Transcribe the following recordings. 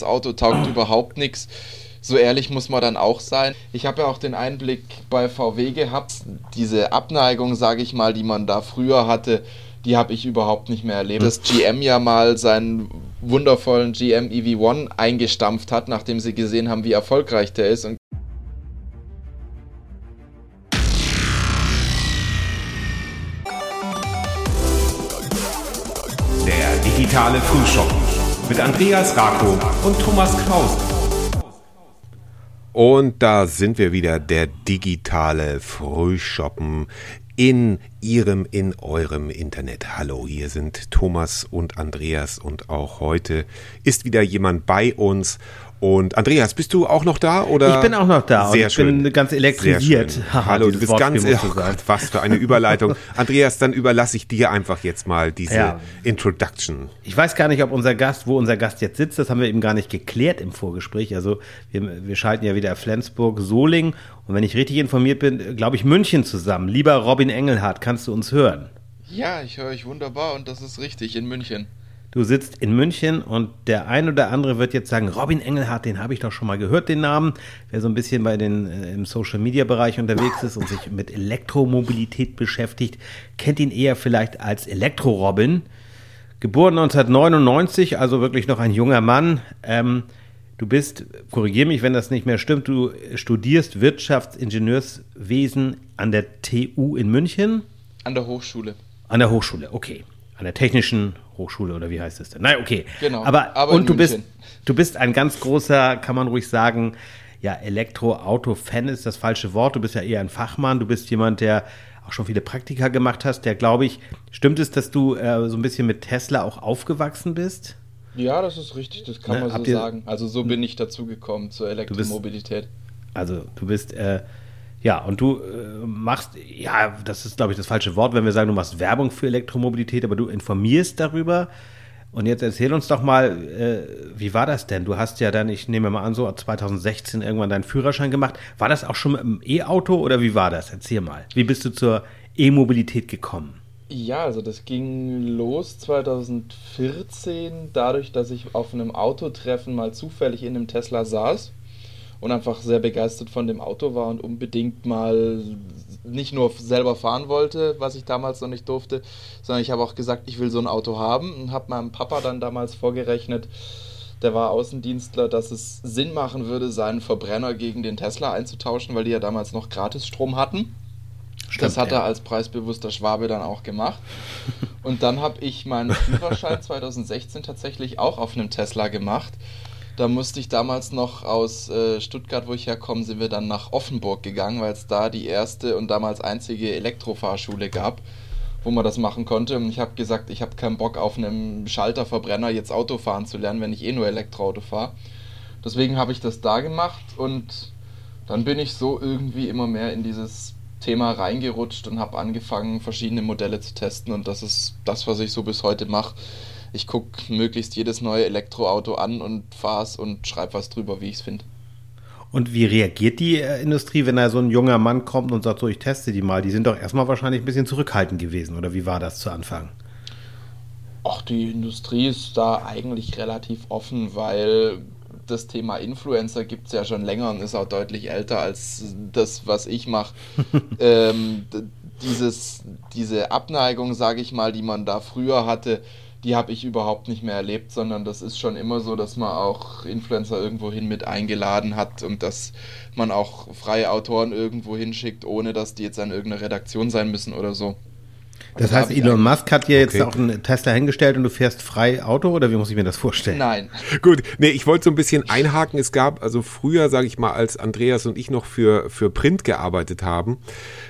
Das Auto taugt überhaupt nichts. So ehrlich muss man dann auch sein. Ich habe ja auch den Einblick bei VW gehabt. Diese Abneigung, sage ich mal, die man da früher hatte, die habe ich überhaupt nicht mehr erlebt. Dass GM ja mal seinen wundervollen GM EV1 eingestampft hat, nachdem sie gesehen haben, wie erfolgreich der ist. Und Der digitale Frühschoppen mit Andreas Rako und Thomas Krause. Und da sind wir wieder, der digitale Frühshoppen in Ihrem, in eurem Internet. Hallo, hier sind Thomas und Andreas und auch heute ist wieder jemand bei uns und Andreas, bist du auch noch da? Oder? Ich bin auch noch da. Sehr ich schön. bin ganz elektrisiert. Hallo, du bist ganz. Oh Gott, was für eine Überleitung. Andreas, dann überlasse ich dir einfach jetzt mal diese ja. Introduction. Ich weiß gar nicht, ob unser Gast, wo unser Gast jetzt sitzt, das haben wir eben gar nicht geklärt im Vorgespräch. Also wir, wir schalten ja wieder Flensburg, Soling und wenn ich richtig informiert bin, glaube ich München zusammen. Lieber Robin Engelhardt, kannst du uns hören? Ja, ich höre euch wunderbar und das ist richtig in München. Du sitzt in München und der ein oder andere wird jetzt sagen, Robin Engelhardt, den habe ich doch schon mal gehört, den Namen. Wer so ein bisschen bei den äh, im Social Media Bereich unterwegs ist und sich mit Elektromobilität beschäftigt, kennt ihn eher vielleicht als Elektro-Robin. Geboren 1999, also wirklich noch ein junger Mann. Ähm, du bist, korrigier mich, wenn das nicht mehr stimmt, du studierst Wirtschaftsingenieurswesen an der TU in München. An der Hochschule. An der Hochschule, okay an der Technischen Hochschule oder wie heißt es denn? Nein, okay. Genau. Aber, aber und du bist, du bist ein ganz großer, kann man ruhig sagen, ja, Elektroauto-Fan ist das falsche Wort. Du bist ja eher ein Fachmann. Du bist jemand, der auch schon viele Praktika gemacht hast, der glaube ich, stimmt es, dass du äh, so ein bisschen mit Tesla auch aufgewachsen bist? Ja, das ist richtig, das kann ne, man so sagen. Also so bin ich dazu gekommen zur Elektromobilität. Du bist, also du bist äh, ja, und du äh, machst, ja, das ist, glaube ich, das falsche Wort, wenn wir sagen, du machst Werbung für Elektromobilität, aber du informierst darüber. Und jetzt erzähl uns doch mal, äh, wie war das denn? Du hast ja dann, ich nehme mal an, so 2016 irgendwann deinen Führerschein gemacht. War das auch schon mit einem E-Auto oder wie war das? Erzähl mal. Wie bist du zur E-Mobilität gekommen? Ja, also das ging los 2014, dadurch, dass ich auf einem Autotreffen mal zufällig in einem Tesla saß und einfach sehr begeistert von dem Auto war und unbedingt mal nicht nur selber fahren wollte, was ich damals noch nicht durfte, sondern ich habe auch gesagt, ich will so ein Auto haben und habe meinem Papa dann damals vorgerechnet, der war Außendienstler, dass es Sinn machen würde, seinen Verbrenner gegen den Tesla einzutauschen, weil die ja damals noch Gratisstrom hatten. Stimmt, das hat ja. er als preisbewusster Schwabe dann auch gemacht. Und dann habe ich meinen Führerschein 2016 tatsächlich auch auf einem Tesla gemacht. Da musste ich damals noch aus äh, Stuttgart, wo ich herkomme, sind wir dann nach Offenburg gegangen, weil es da die erste und damals einzige Elektrofahrschule gab, wo man das machen konnte. Und ich habe gesagt, ich habe keinen Bock auf einem Schalterverbrenner jetzt Auto fahren zu lernen, wenn ich eh nur Elektroauto fahre. Deswegen habe ich das da gemacht und dann bin ich so irgendwie immer mehr in dieses Thema reingerutscht und habe angefangen, verschiedene Modelle zu testen und das ist das, was ich so bis heute mache ich gucke möglichst jedes neue Elektroauto an und fahre es und schreibe was drüber, wie ich es finde. Und wie reagiert die äh, Industrie, wenn da so ein junger Mann kommt und sagt, so, ich teste die mal? Die sind doch erstmal wahrscheinlich ein bisschen zurückhaltend gewesen, oder wie war das zu Anfang? Ach, die Industrie ist da eigentlich relativ offen, weil das Thema Influencer gibt es ja schon länger und ist auch deutlich älter als das, was ich mache. ähm, dieses, diese Abneigung, sage ich mal, die man da früher hatte, die habe ich überhaupt nicht mehr erlebt, sondern das ist schon immer so, dass man auch Influencer irgendwohin mit eingeladen hat und dass man auch freie Autoren irgendwo hinschickt, ohne dass die jetzt an irgendeiner Redaktion sein müssen oder so. Das heißt, Elon Musk hat dir jetzt okay. auch einen Tesla hingestellt und du fährst frei Auto oder wie muss ich mir das vorstellen? Nein. Gut, nee, ich wollte so ein bisschen einhaken. Es gab also früher, sage ich mal, als Andreas und ich noch für, für Print gearbeitet haben,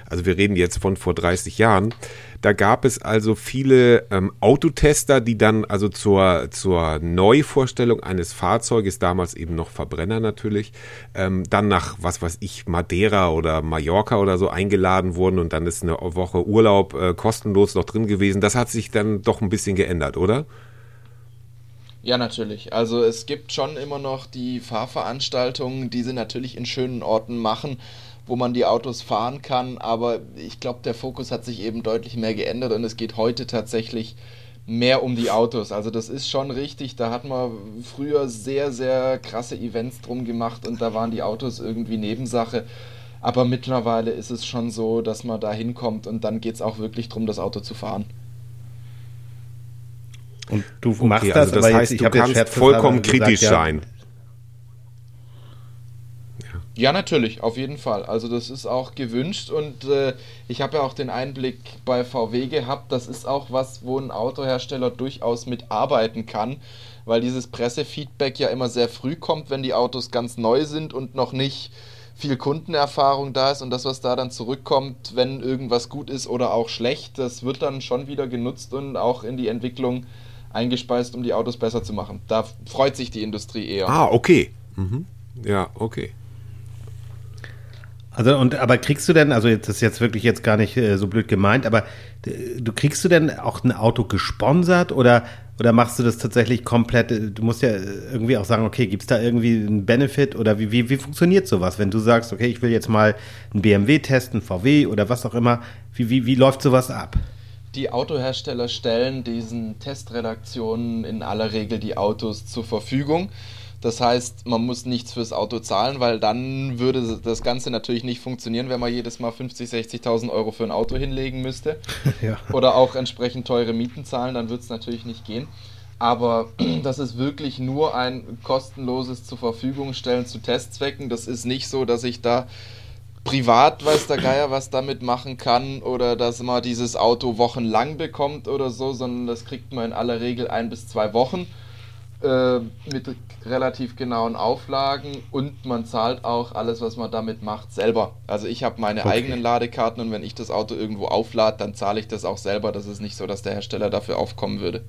also wir reden jetzt von vor 30 Jahren, da gab es also viele ähm, Autotester, die dann also zur, zur Neuvorstellung eines Fahrzeuges, damals eben noch Verbrenner natürlich, ähm, dann nach, was weiß ich, Madeira oder Mallorca oder so eingeladen wurden und dann ist eine Woche Urlaub äh, kostenlos noch drin gewesen. Das hat sich dann doch ein bisschen geändert, oder? Ja, natürlich. Also es gibt schon immer noch die Fahrveranstaltungen, die sie natürlich in schönen Orten machen wo man die Autos fahren kann. Aber ich glaube, der Fokus hat sich eben deutlich mehr geändert und es geht heute tatsächlich mehr um die Autos. Also das ist schon richtig, da hat man früher sehr, sehr krasse Events drum gemacht und da waren die Autos irgendwie Nebensache. Aber mittlerweile ist es schon so, dass man da hinkommt und dann geht es auch wirklich darum, das Auto zu fahren. Und du okay, machst das, also das heißt, jetzt, du kannst vollkommen kritisch gesagt, sein. Ja, natürlich, auf jeden Fall. Also das ist auch gewünscht und äh, ich habe ja auch den Einblick bei VW gehabt. Das ist auch was, wo ein Autohersteller durchaus mitarbeiten kann, weil dieses Pressefeedback ja immer sehr früh kommt, wenn die Autos ganz neu sind und noch nicht viel Kundenerfahrung da ist und das, was da dann zurückkommt, wenn irgendwas gut ist oder auch schlecht, das wird dann schon wieder genutzt und auch in die Entwicklung eingespeist, um die Autos besser zu machen. Da freut sich die Industrie eher. Ah, okay. Mhm. Ja, okay. Also und aber kriegst du denn, also das ist jetzt wirklich jetzt gar nicht äh, so blöd gemeint, aber äh, du kriegst du denn auch ein Auto gesponsert oder oder machst du das tatsächlich komplett? Äh, du musst ja irgendwie auch sagen, okay, gibt es da irgendwie einen Benefit oder wie, wie, wie funktioniert sowas, wenn du sagst, okay, ich will jetzt mal einen BMW testen, VW oder was auch immer, wie, wie, wie läuft sowas ab? Die Autohersteller stellen diesen Testredaktionen in aller Regel die Autos zur Verfügung. Das heißt, man muss nichts fürs Auto zahlen, weil dann würde das Ganze natürlich nicht funktionieren, wenn man jedes Mal 50.000, 60.000 Euro für ein Auto hinlegen müsste. ja. Oder auch entsprechend teure Mieten zahlen, dann würde es natürlich nicht gehen. Aber das ist wirklich nur ein kostenloses zur Verfügung stellen zu Testzwecken. Das ist nicht so, dass ich da privat weiß der Geier, was damit machen kann oder dass man dieses Auto wochenlang bekommt oder so, sondern das kriegt man in aller Regel ein bis zwei Wochen äh, mit relativ genauen Auflagen und man zahlt auch alles, was man damit macht, selber. Also ich habe meine okay. eigenen Ladekarten und wenn ich das Auto irgendwo auflade, dann zahle ich das auch selber. Das ist nicht so, dass der Hersteller dafür aufkommen würde.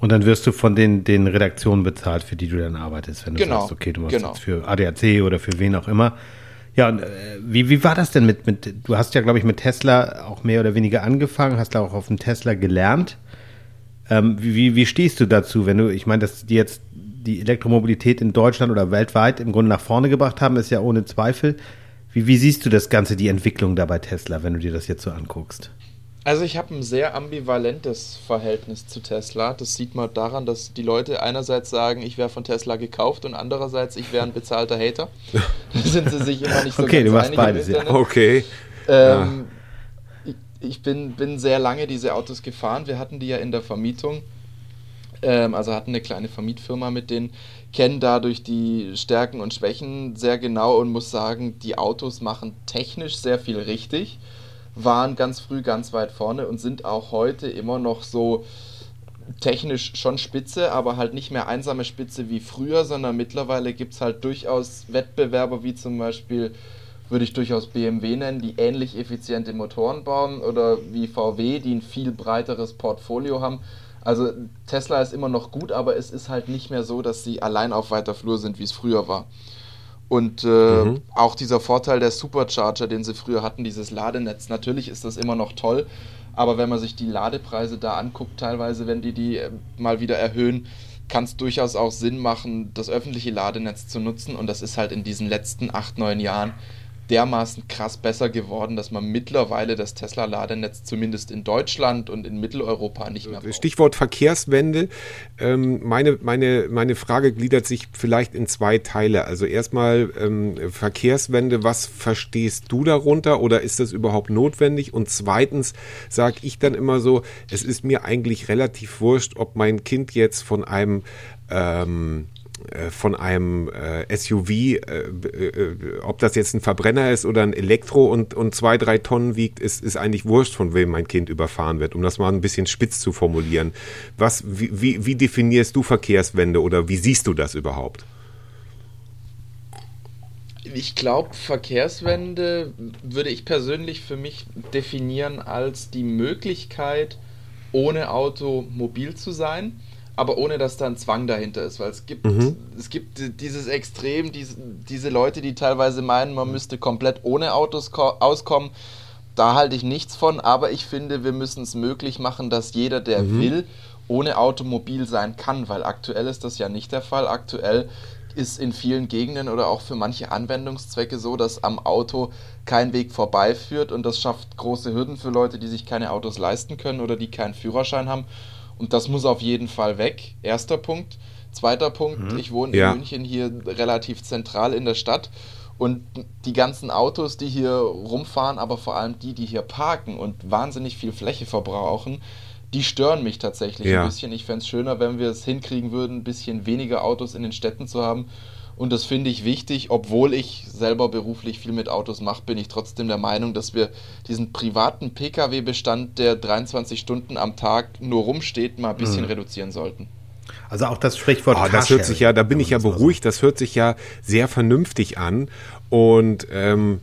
Und dann wirst du von den, den Redaktionen bezahlt, für die du dann arbeitest, wenn du genau, sagst, okay, du machst genau. für ADAC oder für wen auch immer. Ja, und äh, wie, wie war das denn mit, mit du hast ja, glaube ich, mit Tesla auch mehr oder weniger angefangen, hast da auch auf dem Tesla gelernt. Ähm, wie, wie stehst du dazu, wenn du, ich meine, dass die jetzt die Elektromobilität in Deutschland oder weltweit im Grunde nach vorne gebracht haben, ist ja ohne Zweifel. Wie, wie siehst du das Ganze, die Entwicklung da bei Tesla, wenn du dir das jetzt so anguckst? Also ich habe ein sehr ambivalentes Verhältnis zu Tesla. Das sieht man daran, dass die Leute einerseits sagen, ich wäre von Tesla gekauft und andererseits, ich wäre ein bezahlter Hater. da sind sie sich immer nicht so okay, ganz du machst beides, ja. Okay. Ähm, ja ich bin, bin sehr lange diese Autos gefahren. Wir hatten die ja in der Vermietung. Ähm, also hatten eine kleine Vermietfirma mit denen, kennen dadurch die Stärken und Schwächen sehr genau und muss sagen, die Autos machen technisch sehr viel richtig, waren ganz früh ganz weit vorne und sind auch heute immer noch so technisch schon spitze, aber halt nicht mehr einsame Spitze wie früher, sondern mittlerweile gibt es halt durchaus Wettbewerber wie zum Beispiel würde ich durchaus BMW nennen, die ähnlich effiziente Motoren bauen oder wie VW, die ein viel breiteres Portfolio haben. Also Tesla ist immer noch gut, aber es ist halt nicht mehr so, dass sie allein auf weiter Flur sind, wie es früher war. Und äh, mhm. auch dieser Vorteil der Supercharger, den sie früher hatten, dieses Ladenetz, natürlich ist das immer noch toll, aber wenn man sich die Ladepreise da anguckt, teilweise, wenn die die äh, mal wieder erhöhen, kann es durchaus auch Sinn machen, das öffentliche Ladenetz zu nutzen. Und das ist halt in diesen letzten acht, neun Jahren dermaßen krass besser geworden, dass man mittlerweile das Tesla-Ladenetz zumindest in Deutschland und in Mitteleuropa nicht mehr braucht. Stichwort Verkehrswende. Ähm, meine, meine, meine Frage gliedert sich vielleicht in zwei Teile. Also erstmal ähm, Verkehrswende, was verstehst du darunter oder ist das überhaupt notwendig? Und zweitens sage ich dann immer so, es ist mir eigentlich relativ wurscht, ob mein Kind jetzt von einem ähm, äh, von einem äh, SUV, äh, äh, ob das jetzt ein Verbrenner ist oder ein Elektro und, und zwei, drei Tonnen wiegt, ist, ist eigentlich wurscht, von wem mein Kind überfahren wird, um das mal ein bisschen spitz zu formulieren. Was, wie, wie, wie definierst du Verkehrswende oder wie siehst du das überhaupt? Ich glaube, Verkehrswende würde ich persönlich für mich definieren als die Möglichkeit, ohne Auto mobil zu sein aber ohne dass da ein Zwang dahinter ist, weil es gibt, mhm. es gibt dieses Extrem, diese, diese Leute, die teilweise meinen, man müsste komplett ohne Autos auskommen. Da halte ich nichts von, aber ich finde, wir müssen es möglich machen, dass jeder, der mhm. will, ohne Automobil sein kann, weil aktuell ist das ja nicht der Fall. Aktuell ist in vielen Gegenden oder auch für manche Anwendungszwecke so, dass am Auto kein Weg vorbeiführt und das schafft große Hürden für Leute, die sich keine Autos leisten können oder die keinen Führerschein haben Und das muss auf jeden Fall weg. Erster Punkt. Zweiter Punkt, mhm. ich wohne in ja. München hier relativ zentral in der Stadt und die ganzen Autos, die hier rumfahren, aber vor allem die, die hier parken und wahnsinnig viel Fläche verbrauchen, die stören mich tatsächlich ja. ein bisschen. Ich fände es schöner, wenn wir es hinkriegen würden, ein bisschen weniger Autos in den Städten zu haben. Und das finde ich wichtig, obwohl ich selber beruflich viel mit Autos mache, bin ich trotzdem der Meinung, dass wir diesen privaten Pkw-Bestand, der 23 Stunden am Tag nur rumsteht, mal ein bisschen mhm. reduzieren sollten. Also auch das Sprichwort. Ah, das hört sich ja, da bin ich ja beruhigt, das hört sich ja sehr vernünftig an. Und ähm,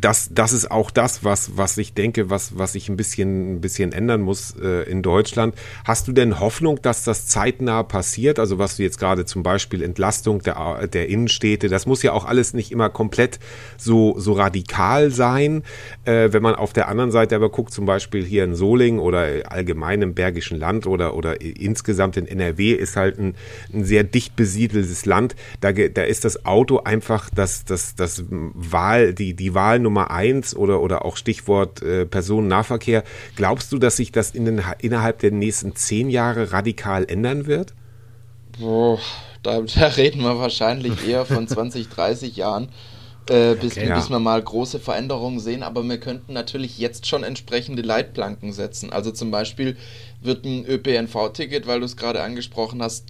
das, das ist auch das, was, was ich denke, was, was sich ein bisschen, ein bisschen ändern muss äh, in Deutschland. Hast du denn Hoffnung, dass das zeitnah passiert? Also was du jetzt gerade zum Beispiel Entlastung der, der Innenstädte, das muss ja auch alles nicht immer komplett so, so radikal sein. Äh, wenn man auf der anderen Seite aber guckt, zum Beispiel hier in Solingen oder allgemein im Bergischen Land oder, oder insgesamt in NRW ist halt ein, ein sehr dicht besiedeltes Land. Da, da ist das Auto einfach das, das, das Wahl, die, die Wahl Nummer eins oder, oder auch Stichwort äh, Personennahverkehr. Glaubst du, dass sich das in den, innerhalb der nächsten zehn Jahre radikal ändern wird? Boah, da, da reden wir wahrscheinlich eher von 20, 30 Jahren. Äh, bis, okay, bis wir mal große Veränderungen sehen, aber wir könnten natürlich jetzt schon entsprechende Leitplanken setzen. Also zum Beispiel wird ein ÖPNV-Ticket, weil du es gerade angesprochen hast,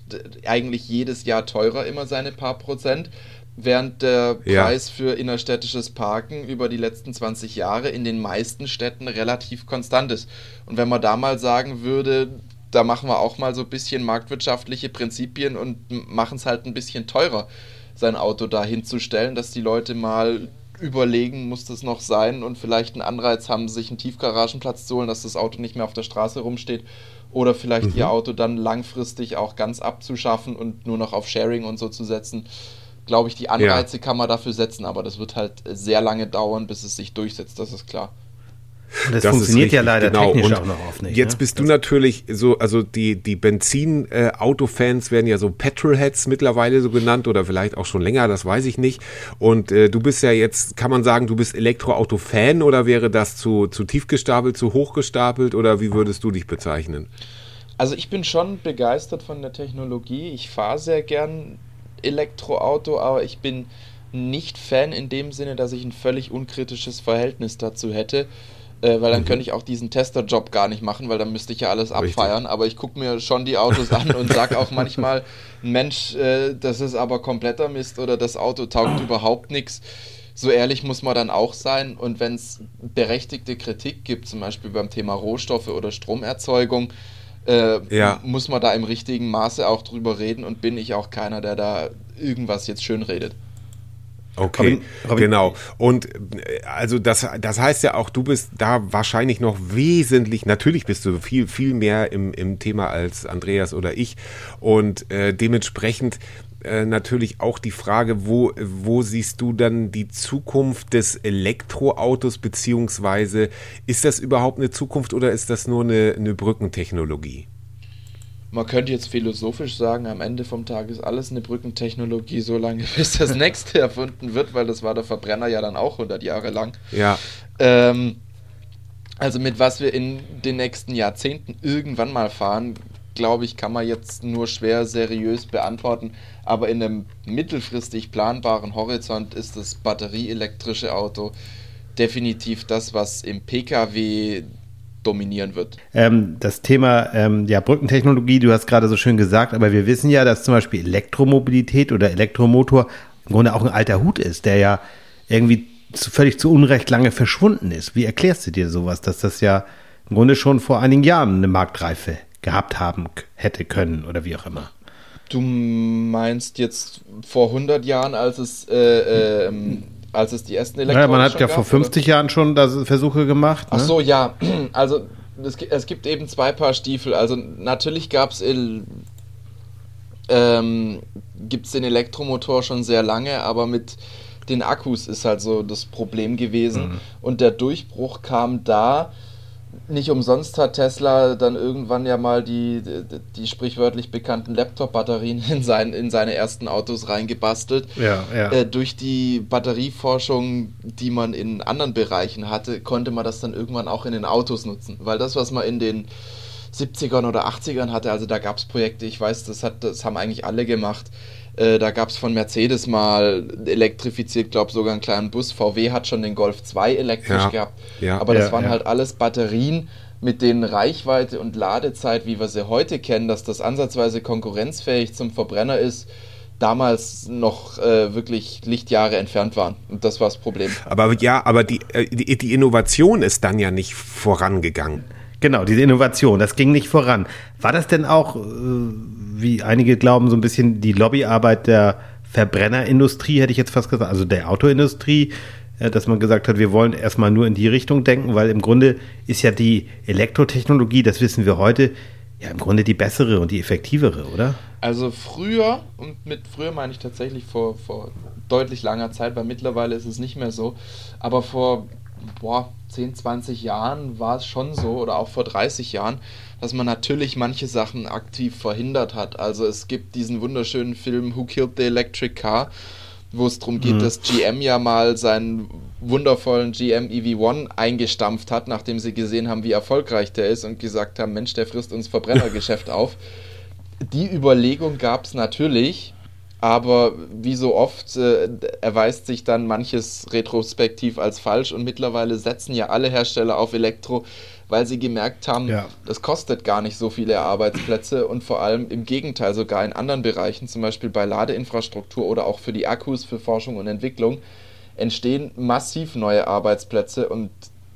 eigentlich jedes Jahr teurer immer seine paar Prozent während der Preis ja. für innerstädtisches Parken über die letzten 20 Jahre in den meisten Städten relativ konstant ist. Und wenn man da mal sagen würde, da machen wir auch mal so ein bisschen marktwirtschaftliche Prinzipien und machen es halt ein bisschen teurer, sein Auto da hinzustellen, dass die Leute mal überlegen, muss das noch sein und vielleicht einen Anreiz haben, sich einen Tiefgaragenplatz zu holen, dass das Auto nicht mehr auf der Straße rumsteht oder vielleicht mhm. ihr Auto dann langfristig auch ganz abzuschaffen und nur noch auf Sharing und so zu setzen glaube ich, die Anreize ja. kann man dafür setzen, aber das wird halt sehr lange dauern, bis es sich durchsetzt, das ist klar. Und das, das funktioniert ja leider genau. technisch und auch noch oft nicht. Jetzt ne? bist das du natürlich so, also die, die Benzin-Auto-Fans äh, werden ja so Petrolheads mittlerweile so genannt oder vielleicht auch schon länger, das weiß ich nicht. Und äh, du bist ja jetzt, kann man sagen, du bist Elektroauto-Fan oder wäre das zu, zu tief gestapelt, zu hoch gestapelt oder wie würdest du dich bezeichnen? Also ich bin schon begeistert von der Technologie. Ich fahre sehr gern Elektroauto, aber ich bin nicht Fan in dem Sinne, dass ich ein völlig unkritisches Verhältnis dazu hätte. Äh, weil dann mhm. könnte ich auch diesen Testerjob gar nicht machen, weil dann müsste ich ja alles Richtig. abfeiern. Aber ich gucke mir schon die Autos an und sage auch manchmal, Mensch, äh, das ist aber kompletter Mist oder das Auto taugt überhaupt nichts. So ehrlich muss man dann auch sein. Und wenn es berechtigte Kritik gibt, zum Beispiel beim Thema Rohstoffe oder Stromerzeugung, äh, ja. muss man da im richtigen Maße auch drüber reden und bin ich auch keiner, der da irgendwas jetzt schön redet. Okay, Robin, Robin. genau. Und äh, also das, das heißt ja auch, du bist da wahrscheinlich noch wesentlich, natürlich bist du viel, viel mehr im, im Thema als Andreas oder ich. Und äh, dementsprechend äh, natürlich auch die Frage, wo, wo siehst du dann die Zukunft des Elektroautos, beziehungsweise ist das überhaupt eine Zukunft oder ist das nur eine, eine Brückentechnologie? Man könnte jetzt philosophisch sagen, am Ende vom Tag ist alles eine Brückentechnologie, solange bis das nächste erfunden wird, weil das war der Verbrenner ja dann auch 100 Jahre lang. Ja. Ähm, also mit was wir in den nächsten Jahrzehnten irgendwann mal fahren, glaube ich, kann man jetzt nur schwer seriös beantworten. Aber in einem mittelfristig planbaren Horizont ist das batterieelektrische Auto definitiv das, was im Pkw dominieren wird. Ähm, das Thema ähm, ja, Brückentechnologie, du hast gerade so schön gesagt, aber wir wissen ja, dass zum Beispiel Elektromobilität oder Elektromotor im Grunde auch ein alter Hut ist, der ja irgendwie zu, völlig zu Unrecht lange verschwunden ist. Wie erklärst du dir sowas, dass das ja im Grunde schon vor einigen Jahren eine Marktreife gehabt haben hätte können oder wie auch immer. Du meinst jetzt vor 100 Jahren, als es, äh, äh, als es die ersten Elektroautos Ja, man hat ja vor 50 oder? Jahren schon Versuche gemacht. Ne? Ach so, ja. Also es, es, gibt eben zwei Paar Stiefel. Also natürlich gab es ähm, gibt es den Elektromotor schon sehr lange, aber mit den Akkus ist halt so das Problem gewesen. Mhm. Und der Durchbruch kam da, nicht umsonst hat Tesla dann irgendwann ja mal die, die, die sprichwörtlich bekannten Laptop-Batterien in, sein, in seine ersten Autos reingebastelt. Ja, ja. Äh, durch die Batterieforschung, die man in anderen Bereichen hatte, konnte man das dann irgendwann auch in den Autos nutzen. Weil das, was man in den 70ern oder 80ern hatte. Also da gab es Projekte, ich weiß, das, hat, das haben eigentlich alle gemacht. Äh, da gab es von Mercedes mal elektrifiziert, glaube sogar einen kleinen Bus. VW hat schon den Golf 2 elektrisch Ja, gehabt. ja. Aber das Ja, waren ja. halt alles Batterien mit den Reichweite und Ladezeit, wie wir sie heute kennen, dass das ansatzweise konkurrenzfähig zum Verbrenner ist, damals noch äh, wirklich Lichtjahre entfernt waren. Und das war das Problem. Aber ja, aber die, äh, die, die Innovation ist dann ja nicht vorangegangen. Genau, diese Innovation, das ging nicht voran. War das denn auch, äh, wie einige glauben, so ein bisschen die Lobbyarbeit der Verbrennerindustrie, hätte ich jetzt fast gesagt, also der Autoindustrie, äh, dass man gesagt hat, wir wollen erstmal nur in die Richtung denken, weil im Grunde ist ja die Elektrotechnologie, das wissen wir heute, ja im Grunde die bessere und die effektivere, oder? Also früher, und mit früher meine ich tatsächlich vor, vor deutlich langer Zeit, weil mittlerweile ist es nicht mehr so, aber vor boah, 10, 20 Jahren war es schon so, oder auch vor 30 Jahren, dass man natürlich manche Sachen aktiv verhindert hat. Also es gibt diesen wunderschönen Film Who Killed the Electric Car, wo es darum geht, dass GM ja mal seinen wundervollen GM EV1 eingestampft hat, nachdem sie gesehen haben, wie erfolgreich der ist und gesagt haben, Mensch, der frisst uns Verbrennergeschäft auf. Die Überlegung gab es natürlich, aber wie so oft äh, erweist sich dann manches retrospektiv als falsch und mittlerweile setzen ja alle Hersteller auf Elektro, weil sie gemerkt haben, Ja. das kostet gar nicht so viele Arbeitsplätze und vor allem im Gegenteil sogar in anderen Bereichen, zum Beispiel bei Ladeinfrastruktur oder auch für die Akkus für Forschung und Entwicklung, entstehen massiv neue Arbeitsplätze und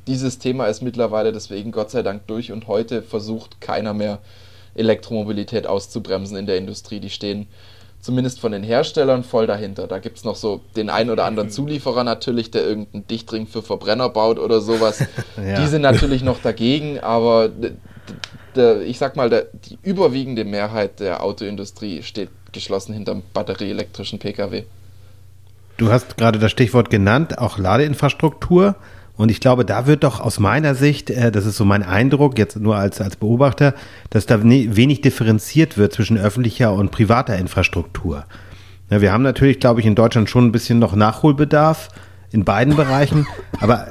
dieses Thema ist mittlerweile deswegen Gott sei Dank durch und heute versucht keiner mehr Elektromobilität auszubremsen in der Industrie. Die stehen zumindest von den Herstellern voll dahinter. Da gibt es noch so den einen oder anderen Zulieferer natürlich, der irgendeinen Dichtring für Verbrenner baut oder sowas. Ja. Die sind natürlich noch dagegen, aber ich sag mal, die überwiegende Mehrheit der Autoindustrie steht geschlossen hinterm batterieelektrischen Pkw. Du hast gerade das Stichwort genannt, auch Ladeinfrastruktur. Und ich glaube, da wird doch aus meiner Sicht, äh, das ist so mein Eindruck, jetzt nur als, als Beobachter, dass da ne, wenig differenziert wird zwischen öffentlicher und privater Infrastruktur. Ja, wir haben natürlich, glaube ich, in Deutschland schon ein bisschen noch Nachholbedarf in beiden Bereichen. Aber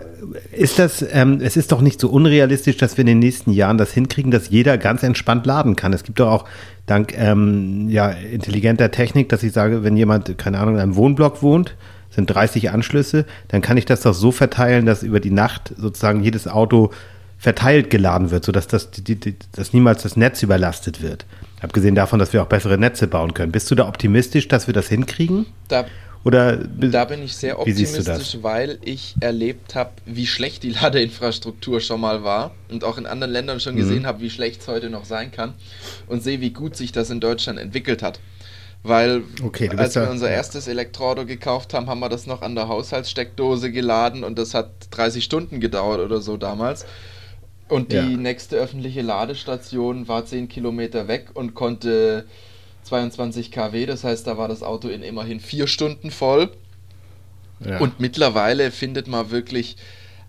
ist das, ähm, es ist doch nicht so unrealistisch, dass wir in den nächsten Jahren das hinkriegen, dass jeder ganz entspannt laden kann. Es gibt doch auch dank ähm, ja, intelligenter Technik, dass ich sage, wenn jemand, keine Ahnung, in einem Wohnblock wohnt, sind 30 Anschlüsse, dann kann ich das doch so verteilen, dass über die Nacht sozusagen jedes Auto verteilt geladen wird, sodass das, die, die, dass niemals das Netz überlastet wird. Abgesehen davon, dass wir auch bessere Netze bauen können. Bist du da optimistisch, dass wir das hinkriegen? Da Oder Da bin ich sehr optimistisch, weil ich erlebt habe, wie schlecht die Ladeinfrastruktur schon mal war und auch in anderen Ländern schon gesehen habe, wie schlecht es heute noch sein kann und sehe, wie gut sich das in Deutschland entwickelt hat. Weil Okay, als wir da- unser ja. erstes Elektroauto gekauft haben, haben wir das noch an der Haushaltssteckdose geladen und das hat 30 Stunden gedauert oder so damals. Und die Ja. nächste öffentliche Ladestation war 10 Kilometer weg und konnte 22 kW, das heißt, da war das Auto in immerhin vier Stunden voll. Ja. Und mittlerweile findet man wirklich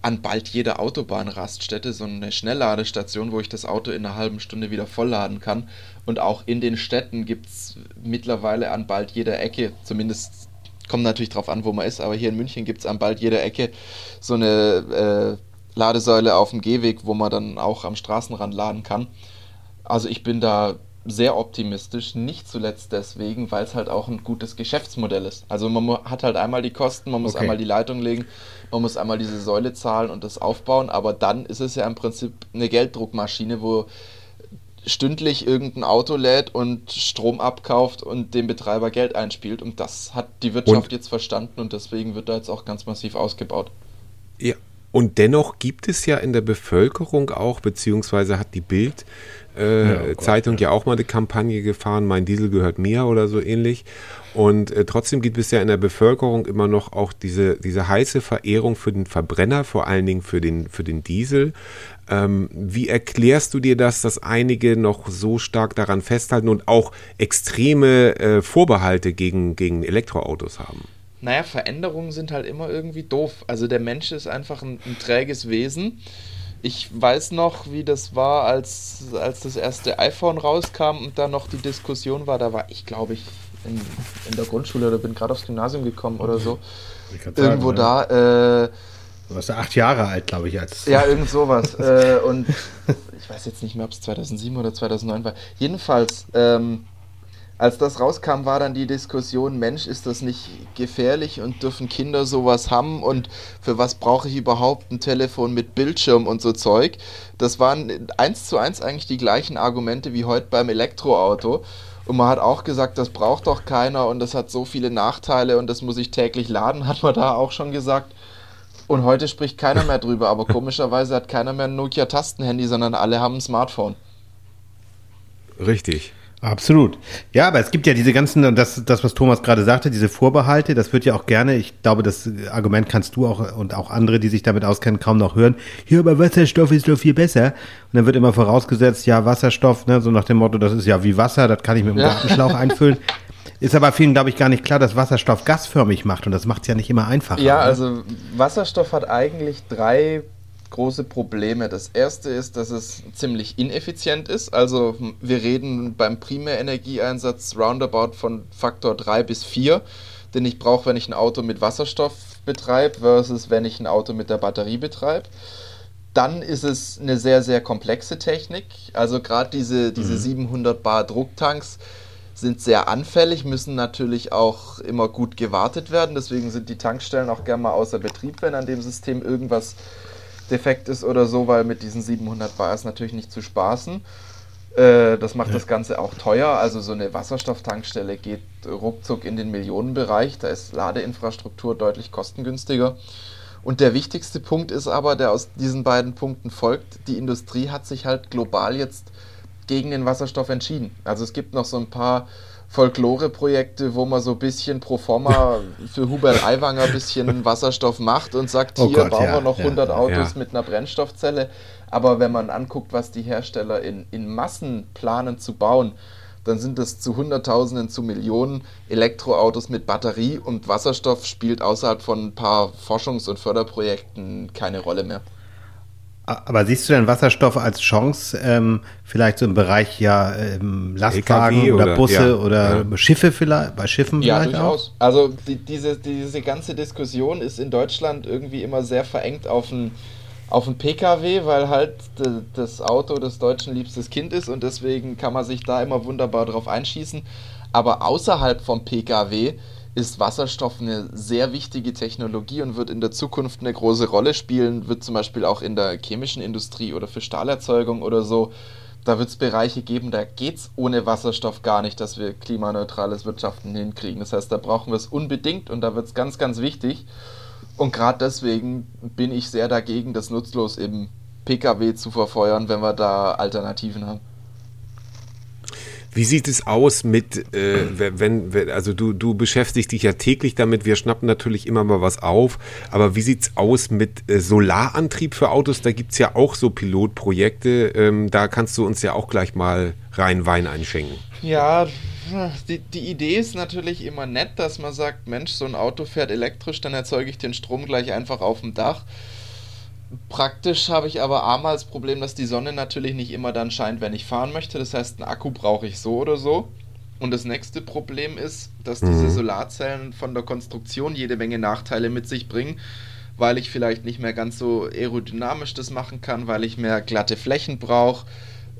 an bald jeder Autobahnraststätte so eine Schnellladestation, wo ich das Auto in einer halben Stunde wieder vollladen kann. Und auch in den Städten gibt es mittlerweile an bald jeder Ecke, zumindest kommt natürlich drauf an, wo man ist, aber hier in München gibt es an bald jeder Ecke so eine äh, Ladesäule auf dem Gehweg, wo man dann auch am Straßenrand laden kann. Also ich bin da sehr optimistisch, nicht zuletzt deswegen, weil es halt auch ein gutes Geschäftsmodell ist. Also man hat halt einmal die Kosten, man muss Okay. einmal die Leitung legen, man muss einmal diese Säule zahlen und das aufbauen, aber dann ist es ja im Prinzip eine Gelddruckmaschine, wo stündlich irgendein Auto lädt und Strom abkauft und dem Betreiber Geld einspielt und das hat die Wirtschaft Und- jetzt verstanden und deswegen wird da jetzt auch ganz massiv ausgebaut. Ja. Und dennoch gibt es ja in der Bevölkerung auch, beziehungsweise hat die Bild äh, Ja, oh Gott, Zeitung ja. auch mal eine Kampagne gefahren, mein Diesel gehört mir oder so ähnlich. Und äh, trotzdem gibt es ja in der Bevölkerung immer noch auch diese, diese heiße Verehrung für den Verbrenner, vor allen Dingen für den, für den Diesel. Ähm, wie erklärst du dir das, dass einige noch so stark daran festhalten und auch extreme äh, Vorbehalte gegen, gegen Elektroautos haben? Naja, Veränderungen sind halt immer irgendwie doof. Also der Mensch ist einfach ein, ein träges Wesen. Ich weiß noch, wie das war, als, als das erste iPhone rauskam und da noch die Diskussion war. Da war ich, glaube ich, in, in der Grundschule oder bin gerade aufs Gymnasium gekommen oder so. Sagen, Irgendwo ja. da. Äh, Du warst ja acht Jahre alt, glaube ich, als. Ja, irgend sowas. äh, und ich weiß jetzt nicht mehr, ob es 2007 oder 2009 war. Jedenfalls, ähm, als das rauskam, war dann die Diskussion, Mensch, ist das nicht gefährlich und dürfen Kinder sowas haben und für was brauche ich überhaupt ein Telefon mit Bildschirm und so Zeug? Das waren eins zu eins eigentlich die gleichen Argumente wie heute beim Elektroauto. Und man hat auch gesagt, das braucht doch keiner und das hat so viele Nachteile und das muss ich täglich laden, hat man da auch schon gesagt. Und heute spricht keiner mehr drüber, aber komischerweise hat keiner mehr ein Nokia-Tastenhandy, sondern alle haben ein Smartphone. Richtig. Absolut. Ja, aber es gibt ja diese ganzen, das, das was Thomas gerade sagte, diese Vorbehalte, das wird ja auch gerne, ich glaube, das Argument kannst du auch und auch andere, die sich damit auskennen, kaum noch hören. Hier, aber Wasserstoff ist doch viel besser. Und dann wird immer vorausgesetzt, ja, Wasserstoff, ne, so nach dem Motto, das ist ja wie Wasser, das kann ich mit dem ja. Gartenschlauch einfüllen. Ist aber vielen, glaube ich, gar nicht klar, dass Wasserstoff gasförmig macht und das macht es ja nicht immer einfacher. Ja, also Wasserstoff hat eigentlich drei große Probleme. Das erste ist, dass es ziemlich ineffizient ist. Also wir reden beim Primärenergieeinsatz roundabout von Faktor 3 bis 4, den ich brauche, wenn ich ein Auto mit Wasserstoff betreibe, versus wenn ich ein Auto mit der Batterie betreibe. Dann ist es eine sehr, sehr komplexe Technik. Also gerade diese, diese mhm. 700 Bar Drucktanks sind sehr anfällig, müssen natürlich auch immer gut gewartet werden. Deswegen sind die Tankstellen auch gerne mal außer Betrieb, wenn an dem System irgendwas defekt ist oder so, weil mit diesen 700 Bar ist natürlich nicht zu spaßen. Äh, das macht ja. das Ganze auch teuer. Also so eine Wasserstofftankstelle geht ruckzuck in den Millionenbereich. Da ist Ladeinfrastruktur deutlich kostengünstiger. Und der wichtigste Punkt ist aber, der aus diesen beiden Punkten folgt, die Industrie hat sich halt global jetzt gegen den Wasserstoff entschieden. Also es gibt noch so ein paar Folklore-Projekte, wo man so ein bisschen pro forma für Hubert Aiwanger ein bisschen Wasserstoff macht und sagt, oh hier Gott, bauen ja, wir noch ja, 100 Autos ja. mit einer Brennstoffzelle. Aber wenn man anguckt, was die Hersteller in, in Massen planen zu bauen, dann sind es zu Hunderttausenden, zu Millionen Elektroautos mit Batterie und Wasserstoff spielt außerhalb von ein paar Forschungs- und Förderprojekten keine Rolle mehr. Aber siehst du denn Wasserstoff als Chance, ähm, vielleicht so im Bereich ja ähm, Lastwagen oder, oder, Busse ja, oder ja. Schiffe vielleicht, bei Schiffen ja, vielleicht durchaus. Auch? Also die, diese, diese ganze Diskussion ist in Deutschland irgendwie immer sehr verengt auf ein auf ein PKW, weil halt das Auto des Deutschen liebstes Kind ist und deswegen kann man sich da immer wunderbar drauf einschießen. Aber außerhalb vom PKW ist Wasserstoff eine sehr wichtige Technologie und wird in der Zukunft eine große Rolle spielen, wird zum Beispiel auch in der chemischen Industrie oder für Stahlerzeugung oder so. Da wird es Bereiche geben, da geht es ohne Wasserstoff gar nicht, dass wir klimaneutrales Wirtschaften hinkriegen. Das heißt, da brauchen wir es unbedingt und da wird es ganz, ganz wichtig. Und gerade deswegen bin ich sehr dagegen, das nutzlos im Pkw zu verfeuern, wenn wir da Alternativen haben. Wie sieht es aus mit, äh, wenn, wenn, also du, du beschäftigst dich ja täglich damit, wir schnappen natürlich immer mal was auf, aber wie sieht es aus mit äh, Solarantrieb für Autos? Da gibt es ja auch so Pilotprojekte, ähm, da kannst du uns ja auch gleich mal rein Wein einschenken. Ja, die, die Idee ist natürlich immer nett, dass man sagt, Mensch, so ein Auto fährt elektrisch, dann erzeuge ich den Strom gleich einfach auf dem Dach. Praktisch habe ich aber einmal das Problem, dass die Sonne natürlich nicht immer dann scheint, wenn ich fahren möchte. Das heißt, einen Akku brauche ich so oder so. Und das nächste Problem ist, dass diese mhm. Solarzellen von der Konstruktion jede Menge Nachteile mit sich bringen, weil ich vielleicht nicht mehr ganz so aerodynamisch das machen kann, weil ich mehr glatte Flächen brauche,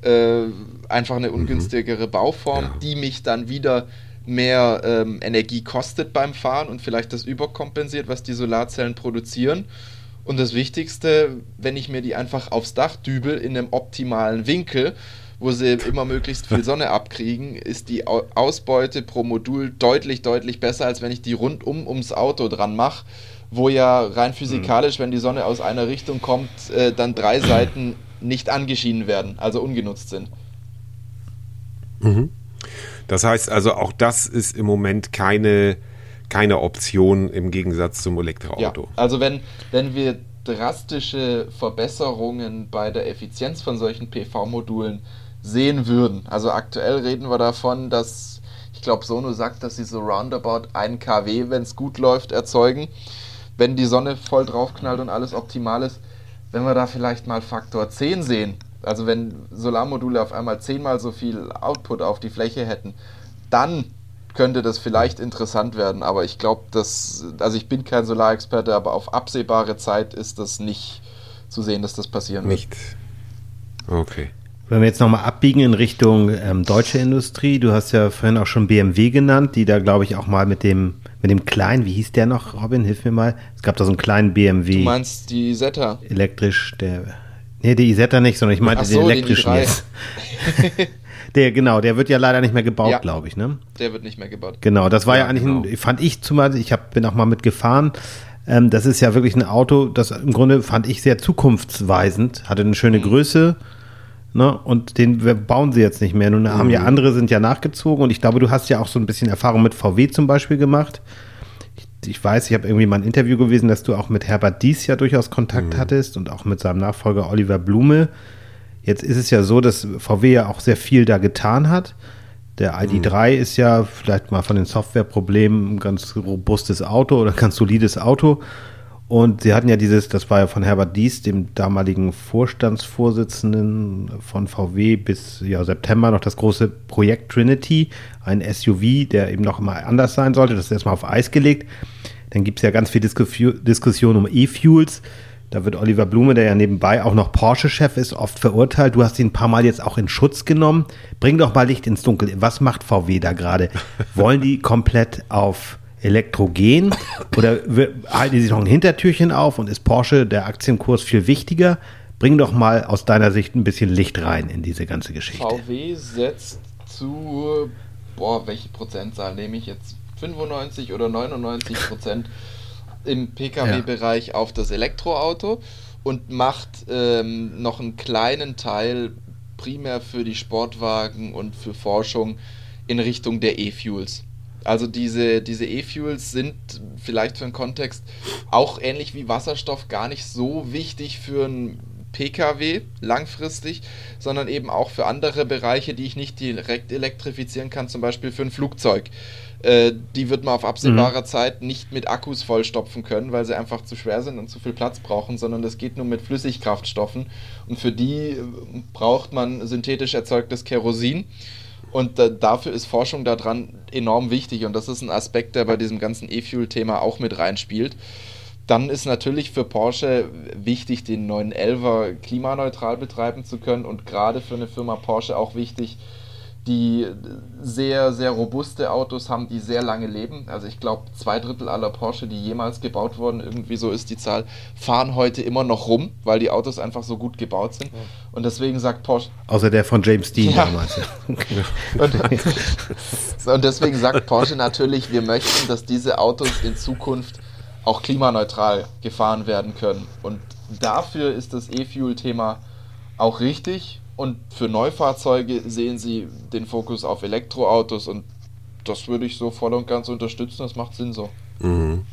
äh, einfach eine mhm. ungünstigere Bauform, ja. die mich dann wieder mehr ähm, Energie kostet beim Fahren und vielleicht das überkompensiert, was die Solarzellen produzieren. Und das Wichtigste, wenn ich mir die einfach aufs Dach dübel in einem optimalen Winkel, wo sie immer möglichst viel Sonne abkriegen, ist die Ausbeute pro Modul deutlich, deutlich besser, als wenn ich die rundum ums Auto dran mache, wo ja rein physikalisch, mhm. wenn die Sonne aus einer Richtung kommt, äh, dann drei Seiten nicht angeschienen werden, also ungenutzt sind. Mhm. Das heißt also, auch das ist im Moment keine keine Option im Gegensatz zum Elektroauto. Ja, also wenn, wenn wir drastische Verbesserungen bei der Effizienz von solchen PV-Modulen sehen würden. Also aktuell reden wir davon, dass ich glaube, Sono sagt, dass sie so roundabout 1 kW, wenn es gut läuft, erzeugen. Wenn die Sonne voll draufknallt und alles optimal ist, wenn wir da vielleicht mal Faktor 10 sehen, also wenn Solarmodule auf einmal zehnmal so viel Output auf die Fläche hätten, dann könnte das vielleicht interessant werden, aber ich glaube, dass, also ich bin kein Solarexperte, aber auf absehbare Zeit ist das nicht zu sehen, dass das passieren wird. Nicht. Okay. Wenn wir jetzt nochmal abbiegen in Richtung ähm, deutsche Industrie, du hast ja vorhin auch schon BMW genannt, die da glaube ich auch mal mit dem, mit dem kleinen, wie hieß der noch, Robin, hilf mir mal. Es gab da so einen kleinen BMW. Du meinst die Isetta? Elektrisch, der, nee, die Isetta nicht, sondern ich meinte so, den elektrischen den jetzt. Der, genau, der wird ja leider nicht mehr gebaut, ja, glaube ich, ne? Der wird nicht mehr gebaut. Genau, das war ja, ja eigentlich, genau. ein, fand ich zumal, ich hab, bin auch mal mitgefahren. Ähm, das ist ja wirklich ein Auto, das im Grunde fand ich sehr zukunftsweisend, hatte eine schöne mhm. Größe, ne? Und den bauen sie jetzt nicht mehr. Nun mhm. haben ja mhm. andere sind ja nachgezogen und ich glaube, du hast ja auch so ein bisschen Erfahrung mit VW zum Beispiel gemacht. Ich, ich weiß, ich habe irgendwie mal ein Interview gewesen, dass du auch mit Herbert Dies ja durchaus Kontakt mhm. hattest und auch mit seinem Nachfolger Oliver Blume. Jetzt ist es ja so, dass VW ja auch sehr viel da getan hat. Der ID3 mhm. ist ja vielleicht mal von den Softwareproblemen ein ganz robustes Auto oder ganz solides Auto. Und sie hatten ja dieses, das war ja von Herbert Dies, dem damaligen Vorstandsvorsitzenden von VW bis ja, September noch das große Projekt Trinity, ein SUV, der eben noch mal anders sein sollte. Das ist erstmal auf Eis gelegt. Dann gibt es ja ganz viel Diskussion um E-Fuels. Da wird Oliver Blume, der ja nebenbei auch noch Porsche-Chef ist, oft verurteilt. Du hast ihn ein paar Mal jetzt auch in Schutz genommen. Bring doch mal Licht ins Dunkel. Was macht VW da gerade? Wollen die komplett auf Elektro gehen? Oder halten die sich noch ein Hintertürchen auf und ist Porsche der Aktienkurs viel wichtiger? Bring doch mal aus deiner Sicht ein bisschen Licht rein in diese ganze Geschichte. VW setzt zu, boah, welche Prozentzahl nehme ich jetzt? 95 oder 99 Prozent im Pkw-Bereich ja. auf das Elektroauto und macht ähm, noch einen kleinen Teil primär für die Sportwagen und für Forschung in Richtung der E-Fuels. Also diese, diese E-Fuels sind vielleicht für den Kontext auch ähnlich wie Wasserstoff gar nicht so wichtig für ein Pkw langfristig, sondern eben auch für andere Bereiche, die ich nicht direkt elektrifizieren kann, zum Beispiel für ein Flugzeug. Äh, die wird man auf absehbarer mhm. Zeit nicht mit Akkus vollstopfen können, weil sie einfach zu schwer sind und zu viel Platz brauchen, sondern das geht nur mit Flüssigkraftstoffen. Und für die äh, braucht man synthetisch erzeugtes Kerosin. Und dafür ist Forschung daran enorm wichtig. Und das ist ein Aspekt, der bei diesem ganzen E-Fuel-Thema auch mit reinspielt. Dann ist natürlich für Porsche wichtig, den 911er klimaneutral betreiben zu können. Und gerade für eine Firma Porsche auch wichtig, die sehr, sehr robuste Autos haben, die sehr lange leben. Also ich glaube, zwei Drittel aller Porsche, die jemals gebaut wurden, irgendwie so ist die Zahl, fahren heute immer noch rum, weil die Autos einfach so gut gebaut sind. Und deswegen sagt Porsche... Außer der von James Dean ja. damals. und, und deswegen sagt Porsche natürlich, wir möchten, dass diese Autos in Zukunft auch klimaneutral gefahren werden können. Und dafür ist das E-Fuel-Thema auch richtig und für Neufahrzeuge sehen sie den Fokus auf Elektroautos und das würde ich so voll und ganz unterstützen. Das macht Sinn so. Mhm.